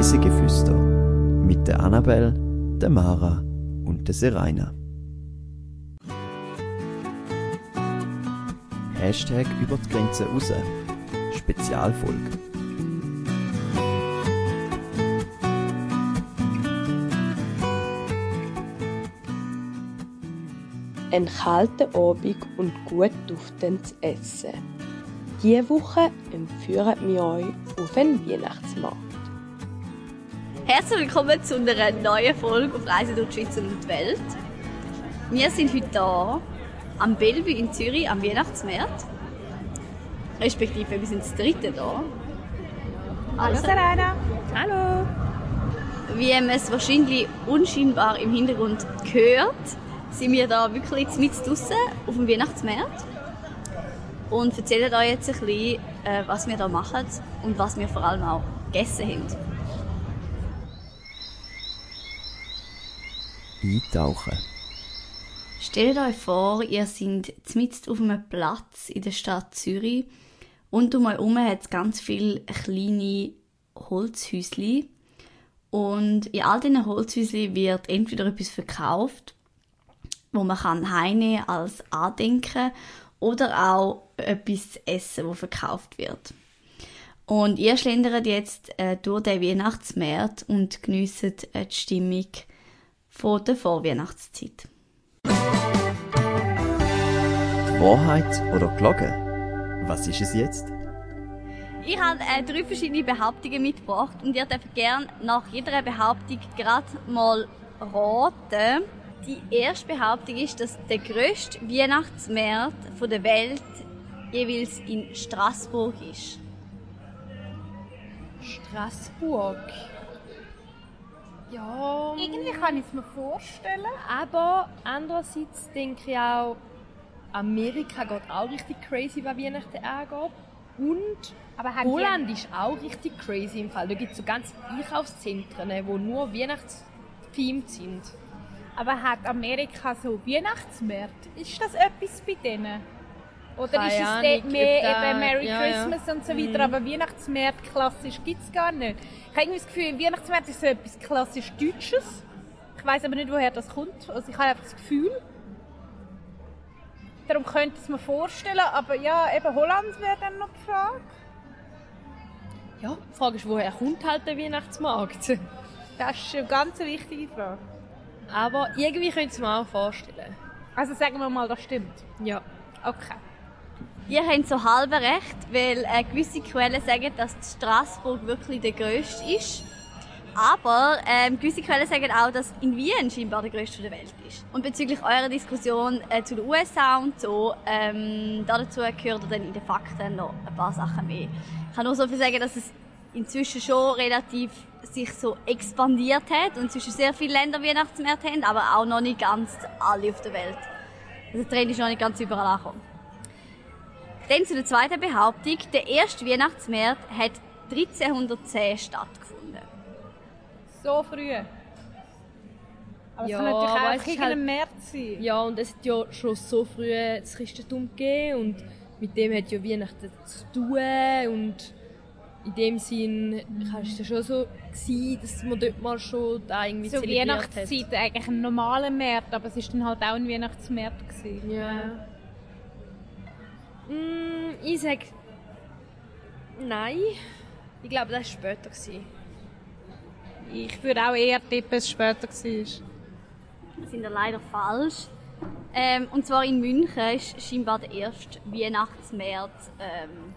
Reisegeflüster mit der Annabelle, der Mara und der Seraina. Hashtag über die Grenze raus. Spezialfolge. Ein kalter Abend und gut duftendes Essen. Diese Woche entführen wir euch auf einen Weihnachtsmarkt. Herzlich willkommen zu einer neuen Folge auf Reise durch die Schweiz und die Welt. Wir sind heute hier am Bellevue in Zürich am Weihnachtsmarkt. Respektive, wir sind das dritte hier. Hallo Serena. Hallo. Wie man es wahrscheinlich unscheinbar im Hintergrund hört, sind wir da wirklich mit draussen auf dem Weihnachtsmarkt und erzählen euch jetzt ein bisschen, äh, was wir da machen und was wir vor allem auch gegessen haben. Eintauchen. Stellt euch vor, ihr seid mitten auf einem Platz in der Stadt Zürich und um euch herum hat es ganz viele kleine Holzhäuschen. Und in all diesen Holzhäuschen wird entweder etwas verkauft, wo man kann heimnehmen als Andenken oder auch etwas zu essen, wo verkauft wird. Und ihr schlendert jetzt äh, durch den Weihnachtsmarkt und geniessen äh, die Stimmung von der Vorweihnachtszeit. Die Wahrheit oder Gelogen? Was ist es jetzt? Ich habe äh, drei verschiedene Behauptungen mitgebracht und ihr dürft gerne nach jeder Behauptung gerade mal raten. Die erste Behauptung ist, dass der grösste Weihnachtsmarkt der Welt jeweils in Straßburg ist. Straßburg. Ja. Irgendwie kann ich es mir vorstellen. Aber andererseits denke ich auch, Amerika geht auch richtig crazy, was Weihnachten angeht. Und Holland ist auch richtig crazy im Fall. Da gibt es so ganze Einkaufszentren, die nur Weihnachtsthemed sind. Die, aber hat Amerika so Weihnachtsmärkte? Ist das etwas bei denen? Oder Keine ist es Ahnung, dort mehr da- eben Merry ja, ja. Christmas und so weiter, aber Weihnachtsmärkte klassisch gibt es gar nicht. Ich habe irgendwie das Gefühl, Weihnachtsmärkte ist so etwas klassisch Deutsches. Ich weiß aber nicht, woher das kommt. Also ich habe einfach das Gefühl. Darum könnte ich es mir vorstellen, aber ja, eben Holland wäre dann noch die Frage. Ja, die Frage ist, woher kommt halt der Weihnachtsmarkt? Das ist eine ganz wichtige Frage. Aber irgendwie könnte ich es mir auch vorstellen. Also sagen wir mal, das stimmt. Ja. Okay. Ihr habt so halb recht, weil äh, gewisse Quellen sagen, dass Straßburg wirklich der grösste ist. Aber ähm, gewisse Quellen sagen auch, dass in Wien scheinbar der grösste der Welt ist. Und bezüglich eurer Diskussion äh, zu den USA und so, ähm, dazu gehört dann in den Fakten noch ein paar Sachen mehr. Ich kann nur so viel sagen, dass es inzwischen schon relativ sich so expandiert hat und inzwischen sehr viele Länder Weihnachtsmärkte haben, aber auch noch nicht ganz alle auf der Welt. Also der Trend ist noch nicht ganz überall angekommen. Dann zu der zweiten Behauptung. Der erste Weihnachtsmarkt hat 1310 stattgefunden. So früh. Aber es Ja, kann natürlich auch es ist irgendein halt- März sein. Ja, und es hat ja schon so früh das Christentum gegeben und mit dem hat ja Weihnachten zu tun und in dem Sinn war es ja schon so, gewesen, dass man dort mal schon da irgendwie So zelebriert Weihnachtszeit eigentlich ein normaler März, aber es ist dann halt auch ein Weihnachtsmärz gewesen. hat. Ja. Mm, ich sag nein. Ich glaube, das war später. Gewesen. Ich würde auch eher tippen, dass es später war. Das sind ja leider falsch. Ähm, und zwar in München ist scheinbar der erste Weihnachtsmarkt ähm,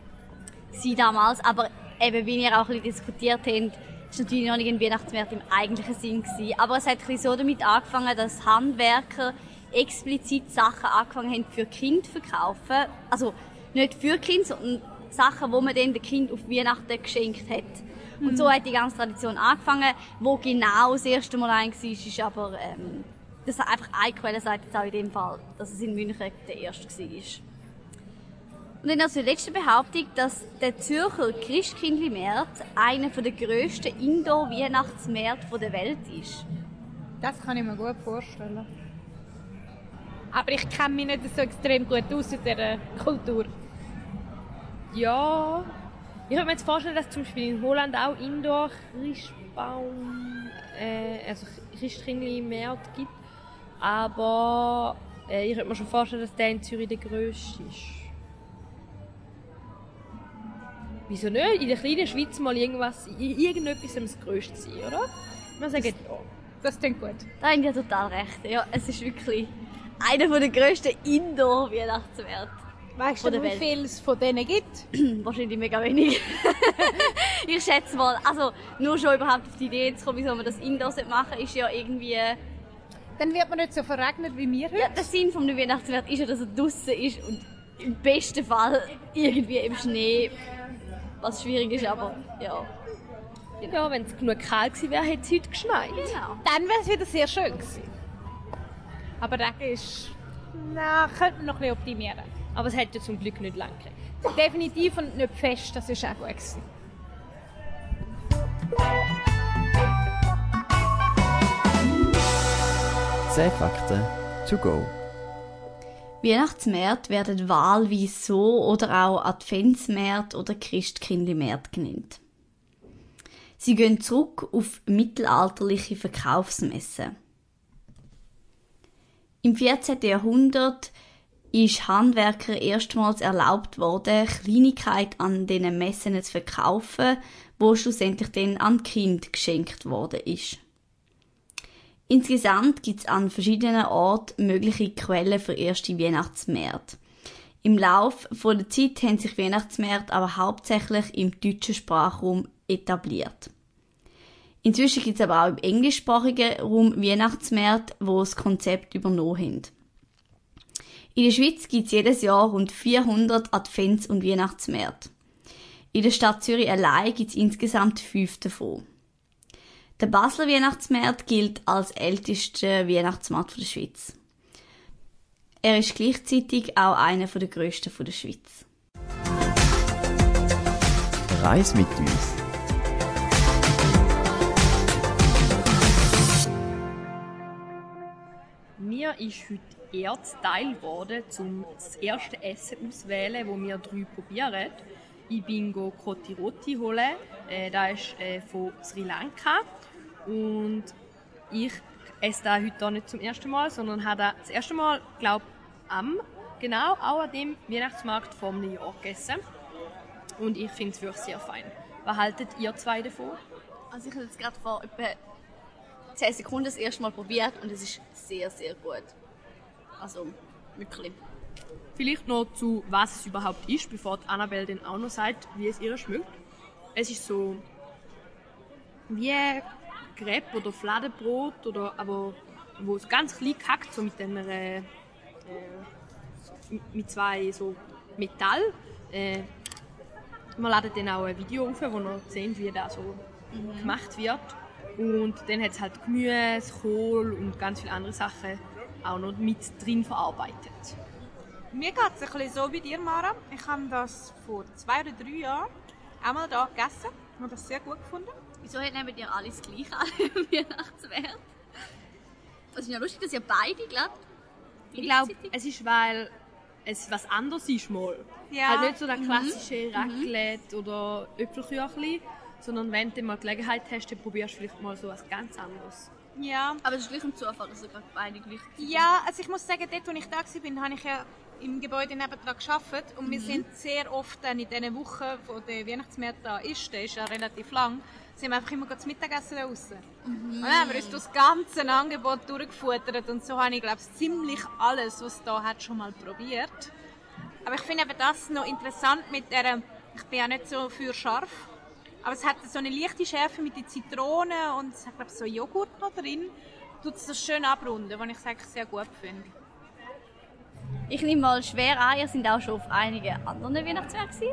sie damals. Aber eben, wie wir auch ein bisschen diskutiert haben, ist natürlich noch nicht ein Weihnachtsmarkt im eigentlichen Sinn gewesen. Aber es hat ein bisschen so damit angefangen, dass Handwerker explizit Sachen angefangen haben für Kinder zu verkaufen. Also nicht für Kinder, sondern Sachen, wo man dann den Kind auf Weihnachten geschenkt hat. Und so hat die ganze Tradition angefangen. Wo genau das erste Mal ein war, ist aber, ähm, das hat einfach eine Quelle sagt jetzt auch in dem Fall, dass es in München der erste war. Und dann noch zur letzten Behauptung, dass der Zürcher Christkindlmarkt einer der grössten Indoor-Weihnachtsmärkte der Welt ist. Das kann ich mir gut vorstellen. Aber ich kenne mich nicht so extrem gut aus in dieser Kultur. Ja. Ich könnte mir jetzt vorstellen, dass zum Beispiel in Holland auch Indoor Christbaum, äh, also Christkindlmärkte gibt. Aber äh, ich könnte mir schon vorstellen, dass der in Zürich der grösste ist. Wieso nicht? In der kleinen Schweiz mal irgendwas, irgendetwas das grösste sein, oder? Wir sagen ja. Das klingt gut. Da haben die total recht. Ja, es ist wirklich einer der grössten Indoor-Weihnachtsmärkte. Weißt Von du, wie Welt. viel es von denen gibt? Wahrscheinlich mega wenig. ich schätze mal, also nur schon überhaupt auf die Idee zu kommen, wieso man das Indoor machen ist ja irgendwie... Dann wird man nicht so verregnet wie wir heute. Ja, der Sinn vom Weihnachtsmarkt ist ja, dass er draußen ist und im besten Fall irgendwie im Schnee, was schwierig ist, aber ja. Ja, wenn es genug kalt gewesen wäre, hätte es heute geschneit. Genau. Dann wäre es wieder sehr schön gewesen. Aber Regen ist... Na, könnte man noch ein bisschen optimieren. Aber es hätte ja zum Glück nicht lang geregnet. Definitiv und nicht fest, das ist auch gut gewesen. Zehn Fakten to go. Weihnachtsmärkte werden wahlweise so oder auch Adventsmärkte oder Christkindlmärkte genannt. Sie gehen zurück auf mittelalterliche Verkaufsmessen. Im 14. Jahrhundert ist Handwerker erstmals erlaubt worden, Kleinigkeiten an diesen Messen zu verkaufen, wo schlussendlich dann an Kind geschenkt worden ist. Insgesamt gibt es an verschiedenen Orten mögliche Quellen für erste Weihnachtsmärkte. Im Lauf der Zeit haben sich Weihnachtsmärkte aber hauptsächlich im deutschen Sprachraum etabliert. Inzwischen gibt es aber auch im englischsprachigen Raum Weihnachtsmärkte, wo das Konzept übernommen haben. In der Schweiz gibt es jedes Jahr rund 400 Advents- und Weihnachtsmärkte. In der Stadt Zürich allein gibt es insgesamt fünf davon. Der Basler Weihnachtsmarkt gilt als ältester Weihnachtsmarkt der Schweiz. Er ist gleichzeitig auch einer der grössten der Schweiz. Reis mit uns. Ist heute eher zuteil geworden, um das erste Essen auszuwählen, das wir drei probieren. Ich bin Koti Roti holen. Äh, das ist äh, von Sri Lanka. Und ich esse das heute nicht zum ersten Mal, sondern habe das das erste Mal, glaube am, genau, auch an dem Weihnachtsmarkt vom New York gegessen. Und ich finde es wirklich sehr fein. Was haltet ihr zwei davon? Also ich habe jetzt gerade vor etwa 10 Sekunden das erste Mal probiert und es ist sehr, sehr gut. Also wirklich. Vielleicht noch zu, was es überhaupt ist, bevor die Annabelle dann auch noch sagt, wie es ihr schmeckt. Es ist so wie Crepe oder Fladenbrot, oder, aber wo es ganz klein gehackt, so mit einer, äh, mit zwei so Metall. Äh, wir laden dann auch ein Video auf, wo ihr seht, wie das so gemacht wird. Und dann hat es halt Gemüse, Kohl und ganz viele andere Sachen auch noch mit drin verarbeitet. Mir geht es ein bisschen so wie dir, Mara. Ich habe das vor zwei oder drei Jahren einmal da gegessen. Ich habe das sehr gut gefunden. Wieso nehmen ihr alles gleich an im Weihnachtsmarkt? Es ist ja lustig, dass ihr beide glatt Ich glaube, es ist, weil es was anderes ist mal. Ja. Halt nicht so der klassische Raclette oder Äpfelküchli, sondern wenn du mal Gelegenheit hast, dann probierst du vielleicht mal so was ganz anderes. Ja. Aber es ist gleich ein Zufall, dass ihr gerade beide gleich Ja, also ich muss sagen, dort, wo ich da war, habe ich ja im Gebäude nebendran gearbeitet und wir sind sehr oft dann in diesen Wochen, wo der Weihnachtsmarkt da ist, der ist ja relativ lang, sind wir einfach immer zu Mittagessen da draussen. Und dann haben wir uns das ganze Angebot durchgefuttert und so habe ich, glaube ich, ziemlich alles, was es da hat, schon mal probiert. Aber ich finde eben das noch interessant mit der, ich bin ja nicht so für scharf, aber es hat so eine leichte Schärfe mit den Zitronen und es hat, glaube ich, so Joghurt noch drin. Tut es das schön abrunden, was ich eigentlich sehr gut finde. Ich nehme mal schwer an, ihr seid auch schon auf einigen anderen Weihnachtsmärkten.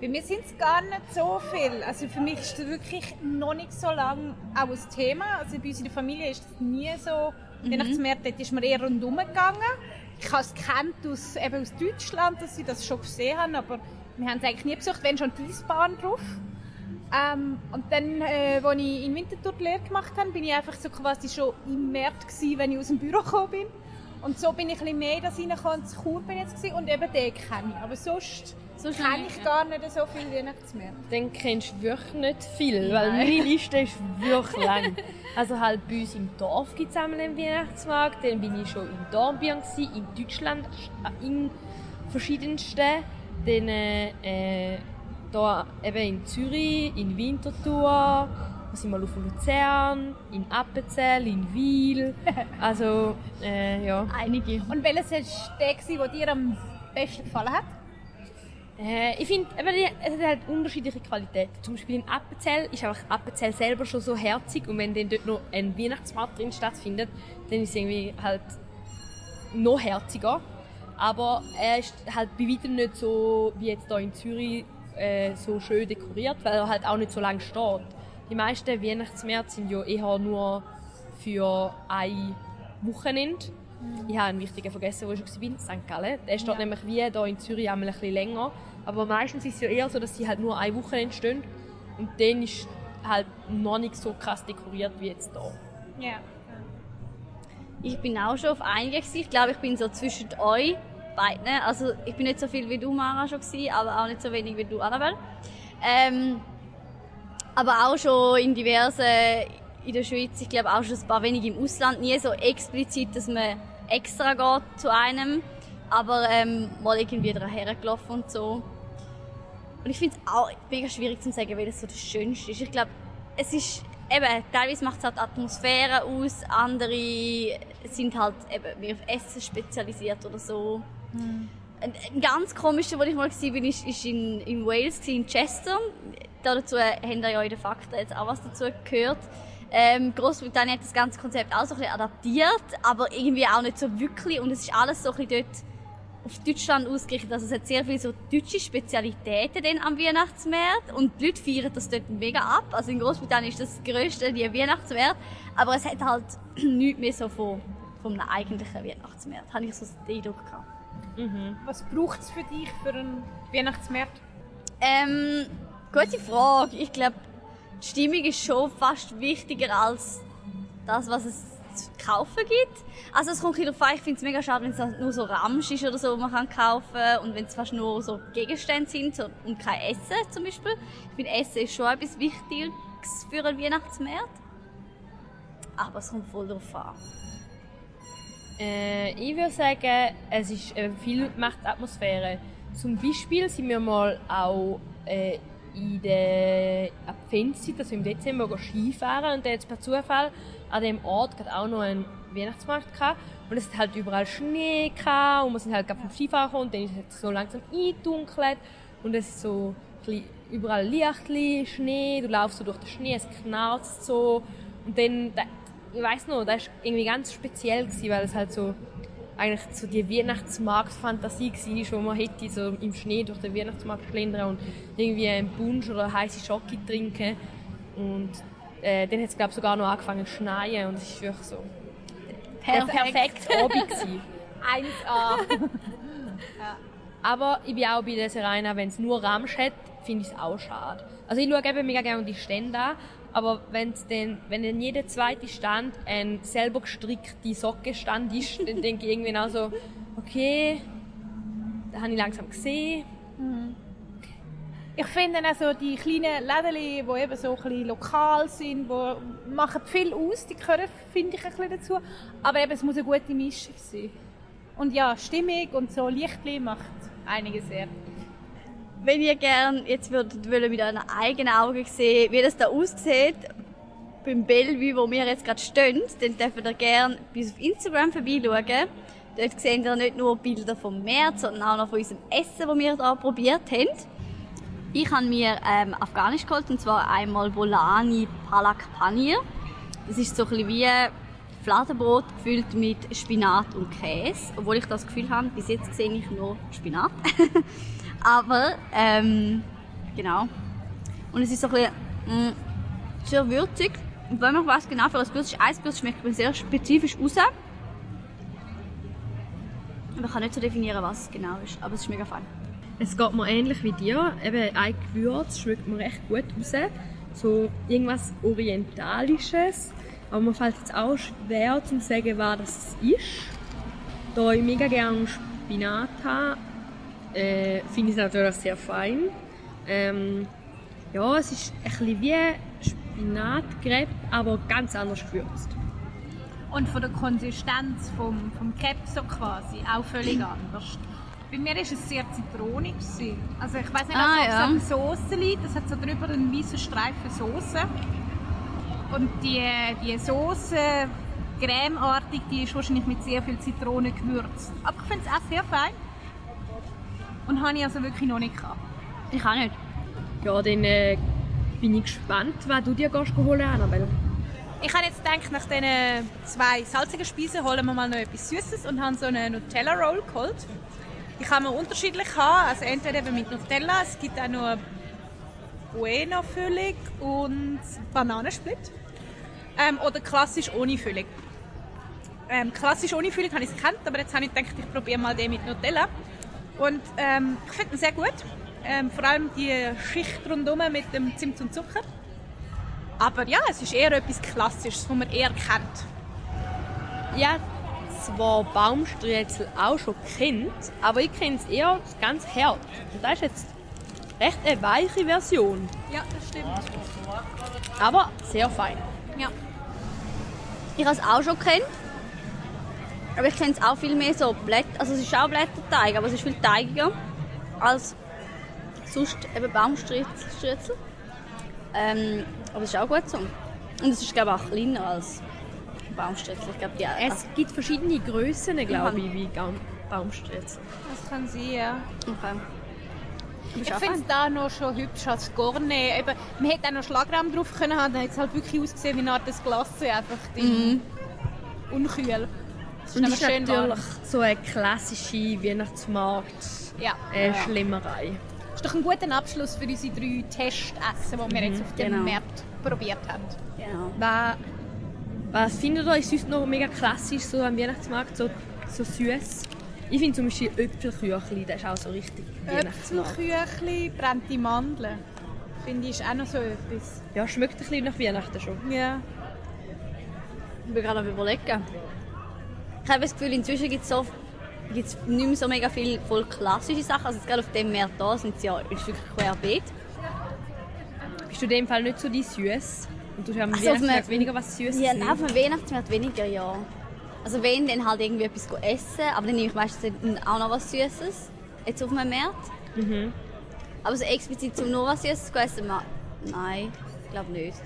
Bei mir sind es gar nicht so viel. Also für mich ist das wirklich noch nicht so lange auch ein Thema. Also bei uns in der Familie ist das nie so. Mhm. Weihnachtsmärkte dort ist man eher rundherum gegangen. Ich habe es kennt aus, eben aus Deutschland, dass sie das schon gesehen haben, aber wir haben es eigentlich nie besucht, wenn schon die Eisbahn drauf. Ähm, und dann, äh, als ich in Winterthur die Lehre gemacht habe, bin ich einfach so quasi schon im März gewesen, wenn ich aus dem Büro gekommen bin. Und so bin ich ein bisschen mehr das reingekommen. In Chur bin ich jetzt gewesen, und eben den kenne ich. Aber sonst Sonst kenne ich gar nicht so viele Weihnachtsmärkte. Dann kennst du wirklich nicht viel, weil meine Liste ist wirklich lang. Also halt bei uns im Dorf gibt es einmal einen Weihnachtsmarkt, dann bin ich schon in Dornbirn, gewesen, in Deutschland, äh, in verschiedensten. Dann äh, äh, da eben in Zürich, in Winterthur, wir sind mal auf Luzern, in Appenzell, in Wiel. Also, äh, ja. Einige. Und welches ist der, der dir am besten gefallen hat? Äh, ich finde, es hat halt unterschiedliche Qualitäten. Zum Beispiel in Appenzell ist einfach Appenzell selber schon so herzig und wenn dann dort noch ein Weihnachtsmarkt drin stattfindet, dann ist es irgendwie halt noch herziger. Aber er ist halt bei weitem nicht so wie jetzt hier in Zürich äh, so schön dekoriert, weil er halt auch nicht so lange steht. Die meisten Weihnachtsmärkte sind ja eher nur für ein Wochenende. Ich habe einen wichtigen vergessen, wo ich war, St. Gallen. Der steht nämlich wie hier in Zürich einmal ein bisschen länger. Aber meistens ist es ja eher so, dass sie halt nur ein Wochenende stehen. Und dann ist halt noch nicht so krass dekoriert wie jetzt hier. Ja. Ich bin auch schon auf einigen. Ich glaube, ich bin so zwischen euch beiden. Also ich bin nicht so viel wie du, Mara, schon gewesen, aber auch nicht so wenig wie du, Annabelle. Ähm, aber auch schon in diversen in der Schweiz. Ich glaube auch schon ein paar wenige im Ausland. Nie so explizit, dass man extra geht zu einem. Aber ähm, mal irgendwie daher gelaufen und so. Und ich finde es auch mega schwierig zu sagen, welches so das Schönste ist. Ich glaube, es ist eben, teilweise macht es halt Atmosphäre aus, andere sind halt eben mehr auf Essen spezialisiert oder so. Ein, ein ganz komischer, wo ich mal war, bin, ist, ist in, in Wales, in Chester. Da dazu habt ihr ja in den Fakten jetzt auch was dazu gehört. Ähm, Großbritannien hat das ganze Konzept auch so ein bisschen adaptiert, aber irgendwie auch nicht so wirklich. Und es ist alles so ein bisschen dort auf Deutschland ausgerichtet. Also es hat sehr viele so deutsche Spezialitäten dann am Weihnachtsmarkt und die Leute feiern das dort mega ab. Also in Großbritannien ist das grösste die Weihnachtsmarkt, aber es hat halt nichts mehr so von einem eigentlichen Weihnachtsmarkt. Habe ich so den Eindruck gehabt. Was braucht es für dich für einen Weihnachtsmarkt? Ähm, gute Frage. Ich glaube, die Stimmung ist schon fast wichtiger als das, was es zu kaufen gibt. Also es kommt ein bisschen darauf an, ich finde es mega schade, wenn es nur so Ramsch ist oder so, was man kann kaufen und wenn es fast nur so Gegenstände sind so, und kein Essen zum Beispiel. Ich finde Essen ist schon etwas Wichtiges für einen Weihnachtsmarkt. Aber es kommt voll darauf an. Äh, ich würde sagen, es ist äh, viel macht die Atmosphäre. Zum Beispiel sind wir mal auch äh, in der Adventszeit, also im Dezember, Skifahren. Und da jetzt per Zufall an dem Ort gerade auch noch einen Weihnachtsmarkt gehabt. und es hat halt überall Schnee gehabt und wir sind halt gerade vom Skifahren gekommen. Und dann ist es so langsam eingedunkelt. Und es ist so überall Lichtli, Schnee, du laufst so durch den Schnee, es knarzt so. Und dann, da, ich weiß noch, das war irgendwie ganz speziell, gewesen, weil es halt so eigentlich so die Weihnachtsmarkt-Fantasie war, wo man hätte so im Schnee durch den Weihnachtsmarkt schlendern und irgendwie einen Punsch oder heiße Schoki trinken und äh, dann hat es glaube sogar noch angefangen zu schneien und es ist wirklich so der perfekte Abend gewesen. 1A. Aber ich bin auch bei der Serena, wenn es nur Ramsch hat, finde ich es auch schade. Also ich schaue eben mega gerne die Stände an, aber wenn's dann, wenn dann jeder zweite Stand ein selber gestrickte Sockenstand ist, dann denke ich irgendwann auch so, okay, da habe ich langsam gesehen. Ich finde auch die kleinen Läden, die eben so ein lokal sind, die machen viel aus, die gehören, finde ich, ein bisschen dazu. Aber eben, es muss eine gute Mischung sein. Und ja, Stimmung und so Lichtli macht einiges sehr. Wenn ihr gerne jetzt würdet wollen mit euren eigenen Augen sehen, wie das da aussieht, beim Bellevue, wo wir jetzt gerade stehen, dann dürft ihr gerne bis auf Instagram vorbeischauen. Dort seht ihr nicht nur Bilder vom März, sondern auch noch von unserem Essen, das wir hier probiert haben. Ich habe mir ähm, Afghanisch geholt, und zwar einmal Bolani Palak Panir. Das ist so ein bisschen wie Fladenbrot gefüllt mit Spinat und Käse. Obwohl ich das Gefühl habe, bis jetzt sehe ich nur Spinat. Aber, ähm, genau. Und es ist so ein bisschen, mh, sehr würzig. Und wenn man was genau für ein ein Gewürz schmeckt mir sehr spezifisch raus. Ich kann nicht so definieren, was es genau ist. Aber es ist mega fein. Es geht mir ähnlich wie dir. Eben ein Gewürz schmeckt mir recht gut raus. So irgendwas Orientalisches. Aber mir fällt jetzt auch schwer zu sagen, was das ist. Da ich mega gerne Spinat habe, äh, finde ich es natürlich sehr fein. Ähm, ja, es ist ein bisschen wie Spinatcrepe, aber ganz anders gewürzt. Und von der Konsistenz vom, vom Cap so quasi auch völlig anders. Bei mir war es sehr zitronig. Also ich weiß nicht, Ah, ob es ja. an der Soße liegt. Es hat so drüber einen weißen Streifen Soße. Und die, die Soße, cremeartig, die ist wahrscheinlich mit sehr viel Zitrone gewürzt. Aber ich finde es auch sehr fein. Und habe ich also wirklich noch nicht gehabt. Ich auch nicht. Ja, dann äh, bin ich gespannt, was du dir gehst holen, Annabelle. Ich habe jetzt gedacht, nach diesen zwei salzigen Speisen holen wir mal noch etwas Süßes und haben so eine Nutella Roll geholt. Die kann man unterschiedlich haben, also entweder eben mit Nutella, es gibt auch noch Bueno Füllung und Bananensplit. Ähm, oder klassisch ohne Füllung. Ähm, klassisch ohne Füllung habe ich es gekannt, aber jetzt habe ich gedacht, ich probiere mal den mit Nutella. Und ähm, ich finde ihn sehr gut. Ähm, vor allem die Schicht rundherum mit dem Zimt und Zucker. Aber ja, es ist eher etwas Klassisches, was man eher kennt. Ja, zwar Baumstriezel auch schon kennt, aber ich kenne es eher ganz hart. Und das ist jetzt recht eine weiche Version, Ja, das stimmt. aber sehr fein. Ja. Ich habe es auch schon kennt. Aber ich kenne es auch viel mehr so Blätter. Also es ist auch Blätterteig, aber es ist viel teigiger als sonst eben Baumstriezel. Ähm, aber es ist auch gut so. Und es ist glaube ich auch kleiner als Baumstriezel. Ich glaube, die Es gibt verschiedene Grössen, glaube Mhm. ich, wie Baumstriezel. Das kann sein, ja. okay. Ich finde es da noch schon hübsch als Gourmet. Eben, man hätte auch noch Schlagrahm drauf können haben, dann hätte es halt wirklich ausgesehen wie eine Art des Glasse, einfach drin. unkühl. Das ist Und aber das ist schön natürlich warm. so eine klassische Weihnachtsmarkt Ja. äh. Das ist doch ein guter Abschluss für unsere drei Testessen, die wir jetzt auf dem genau. Markt probiert haben. Genau. Was, was findet ihr ist sonst noch mega klassisch so am Weihnachtsmarkt, so, so süß? Ich finde zum Beispiel Äpfelküchli, das ist auch so richtig Weihnachtsmarkt. Äpfelküchli, brannte Mandeln. Finde ich ist auch noch so etwas. Ja, schmeckt ein bisschen nach Weihnachten schon. Ja. Ich bin gerade am überlegen. Ich habe das Gefühl, inzwischen gibt es so, gibt's nicht mehr so mega viele voll klassische Sachen. Also jetzt gerade auf dem Meer da sind sie ja ist wirklich querbeet. Bist du in dem Fall nicht so die süß? Und du hast am Ach so, auf Weihnachtsmarkt weniger was Süßes Ja, nehmen? auf dem Weihnachtsmarkt weniger, ja. Also wenn, dann halt irgendwie etwas go essen, aber dann nehme ich meistens auch noch was Süßes. Jetzt auf meinem Markt. Mhm. Aber so explizit zum nur was Süßes go essen, nein, ich glaube nicht.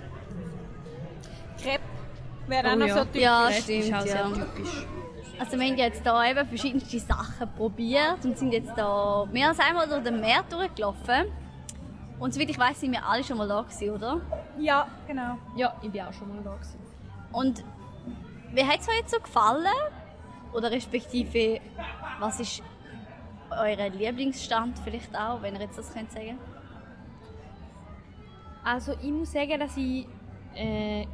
Crepe wäre auch Oh noch ja. so typisch. Ja, Das ist stimmt, auch sehr ja. typisch. Also wir haben jetzt da eben verschiedenste Sachen probiert und sind jetzt da mehr als einmal durch den Meer durchgelaufen. Und soweit ich weiß, sind wir alle schon mal da gewesen, oder? Ja, genau. Ja, ich bin auch schon mal da. Gewesen. Und wie hat es euch jetzt so gefallen? Oder respektive, was ist euer Lieblingsstand vielleicht auch, wenn ihr jetzt das könnt sagen? Also ich muss sagen, dass ich äh,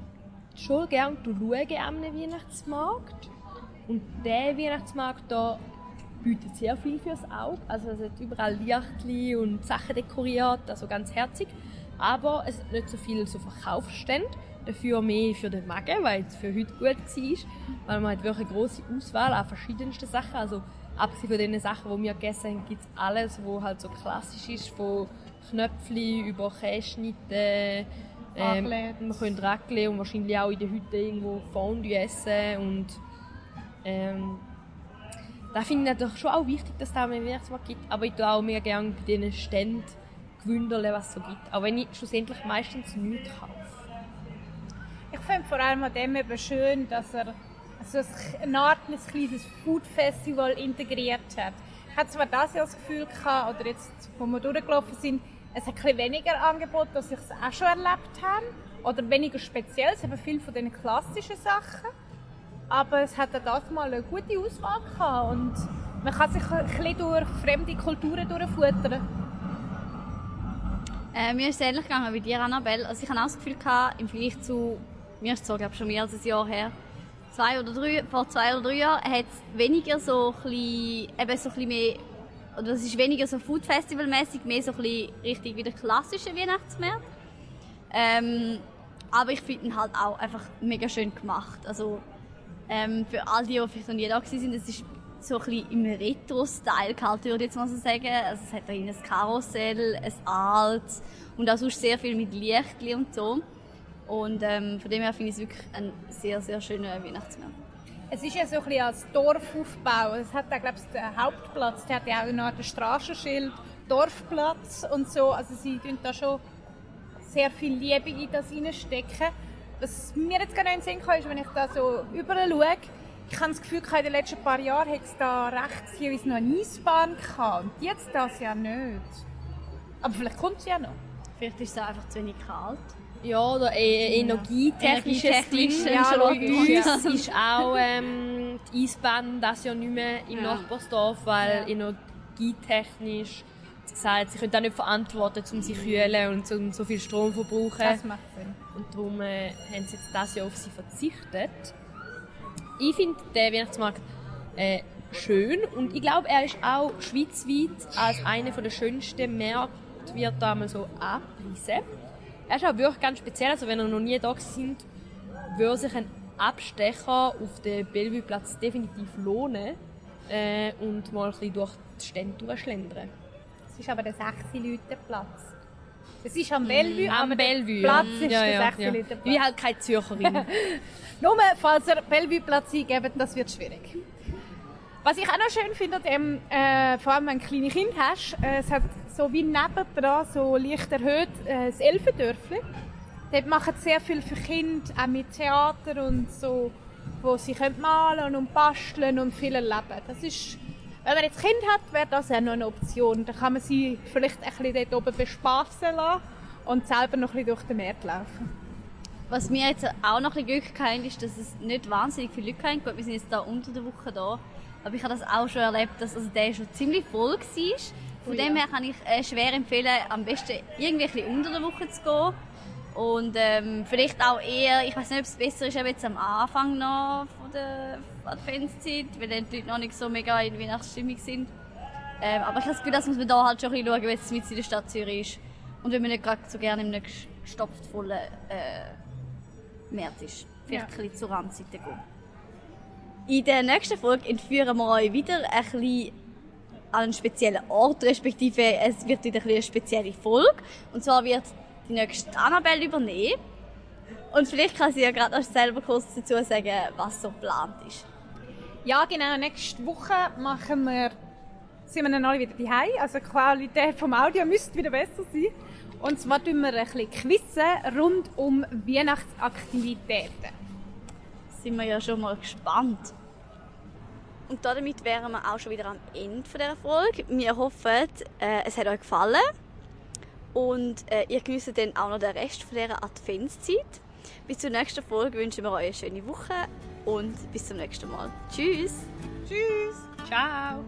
schon gerne schaue am Weihnachtsmarkt. Und der Weihnachtsmarkt da bietet sehr viel fürs Auge. Also es hat überall Lichtli und Sachen dekoriert, also ganz herzig. Aber es hat nicht so viel so Verkaufsstände. Dafür mehr für den Magen, weil es für heute gut war. Weil man hat wirklich eine grosse Auswahl an verschiedensten Sachen. Also abgesehen von den Sachen, die wir gegessen haben, gibt es alles, was halt so klassisch ist. Von Knöpfli über Käseschnitte. Ähm, man könnte Raclette und wahrscheinlich auch in der Hütte irgendwo Fondue essen. Und ähm, da finde ich natürlich schon auch wichtig, dass es da einen Weihnachtsmarkt gibt. Aber ich tue auch mega gerne bei diesen Ständen gewünderle, was es so gibt. Auch wenn ich schlussendlich meistens nichts kaufe. Ich finde vor allem an dem eben schön, dass er so ein- eine Art ein kleines Food-Festival integriert hat. Ich hatte zwar das Jahr das Gefühl gehabt, oder jetzt, wo wir durchgelaufen sind, es hat ein weniger Angebot, als ich es auch schon erlebt habe. Oder weniger speziell, es haben viel von den klassischen Sachen. Aber es hat das mal eine gute Auswahl gehabt und man kann sich ein bisschen durch fremde Kulturen durchfuttern. Äh, mir ist es ähnlich gegangen wie dir, Annabelle. Also ich hatte auch das Gefühl, gehabt, im Vergleich zu, mir ist es so, glaube schon mehr als ein Jahr her, zwei oder drei, vor zwei oder drei Jahren, hat es weniger so ein bisschen, eben so ein mehr, oder es ist weniger so Food Festival mäßig, mehr so ein bisschen richtig wie der klassische Weihnachtsmarkt. Ähm, aber ich finde ihn halt auch einfach mega schön gemacht. Also ähm, für all die, die vielleicht noch nie da waren, es ist so ein im Retro-Style gehalten, würde ich jetzt mal so sagen. Also es hat da ein Karussell, ein Alt und auch sonst sehr viel mit Lichtli und so. Und ähm, von dem her finde ich es wirklich ein sehr, sehr schöner Weihnachtsmarkt. Es ist ja so ein als Dorfaufbau. Es hat da, glaube ich, den Hauptplatz, der hat ja auch noch ein Straßenschild, Dorfplatz und so. Also sie tun da schon sehr viel Liebe in das hineinstecken. Was mir jetzt gerade in den Sinn kam, ist, wenn ich da so überall schaue, ich habe das Gefühl, in den letzten paar Jahren hat es da rechts jeweils noch eine Eisbahn gehabt. Und jetzt das ja nicht. Aber vielleicht kommt sie ja noch. Vielleicht ist es einfach zu wenig kalt. Ja, oder e energietechnisches. Energietechnisch, Ja, ja, bei logisch. uns ist auch ähm, die Eisbahn das ja nicht mehr im Ja. Nachbarsdorf, weil energietechnisch gesagt, sie können auch nicht verantworten, um sich zu kühlen und um so viel Strom zu verbrauchen. Das macht Sinn. Und darum äh, haben sie jetzt das Jahr auf sie verzichtet. Ich finde den Weihnachtsmarkt äh, schön und ich glaube, er ist auch schweizweit als einer der schönsten Märkte wird da mal so angepriesen. Er ist auch wirklich ganz speziell, also wenn ihr noch nie da sind, würde sich ein Abstecher auf den Bellevue-Platz definitiv lohnen äh, und mal ein bisschen durch die Stände durchschlendern. Es ist aber der 6 Leute Platz. Es ist am Bellevue, aber Am der Bellevue. Platz ja. ist ja, der ja, 6 ja. Leute Ich bin Platz. halt keine Zürcherin. Nur, falls ihr Bellevue-Platz eingebt, das wird schwierig. Was ich auch noch schön finde, dem, äh, vor allem wenn du kleine Kinder hast, äh, es hat so wie nebendran, so leicht erhöht, äh, das Elfendörfli. Dort machen sehr viel für Kinder, auch mit Theater und so, wo sie können malen und basteln und viel erleben. Das ist, wenn man jetzt Kind hat, wäre das auch noch eine Option. Da kann man sie vielleicht ein bisschen dort oben bespassen lassen und selber noch ein bisschen durch den Markt laufen. Was mir jetzt auch noch ein bisschen Glück gehabt ist, dass es nicht wahnsinnig viele Leute hatten. Gut, wir sind jetzt da unter der Woche da. Aber ich habe das auch schon erlebt, dass also der schon ziemlich voll war. Von Oh dem ja. her kann ich äh, schwer empfehlen, am besten irgendwie ein bisschen unter der Woche zu gehen. Und ähm, vielleicht auch eher, ich weiß nicht, ob es besser ist, eben jetzt am Anfang noch der Adventszeit, weil dann die Leute noch nicht so mega in Weihnachtsstimmung sind. Ähm, aber ich habe das Gefühl, das muss man da halt schon ein bisschen schauen, wenn es mit in der Stadt Zürich ist. Und wenn man nicht gerade so gerne in einem gestopft vollen äh, März ist. Vielleicht Ja. ein bisschen zur Randseite gehen. In der nächsten Folge entführen wir euch wieder ein bisschen an einen speziellen Ort, respektive es wird wieder ein bisschen eine spezielle Folge. Und zwar wird die nächste Annabelle übernehmen. Und vielleicht kann sie ja gerade noch selber kurz dazu sagen, was so geplant ist. Ja, genau. Nächste Woche machen wir, sind wir dann alle wieder daheim. Also die Qualität vom Audio müsste wieder besser sein. Und zwar tun wir ein bisschen Quizzen rund um Weihnachtsaktivitäten. sind wir ja schon mal gespannt. Und damit wären wir auch schon wieder am Ende dieser Folge. Wir hoffen, äh, es hat euch gefallen. Und äh, ihr genießt dann auch noch den Rest von dieser Adventszeit. Bis zur nächsten Folge wünschen wir euch eine schöne Woche und bis zum nächsten Mal. Tschüss! Tschüss! Ciao!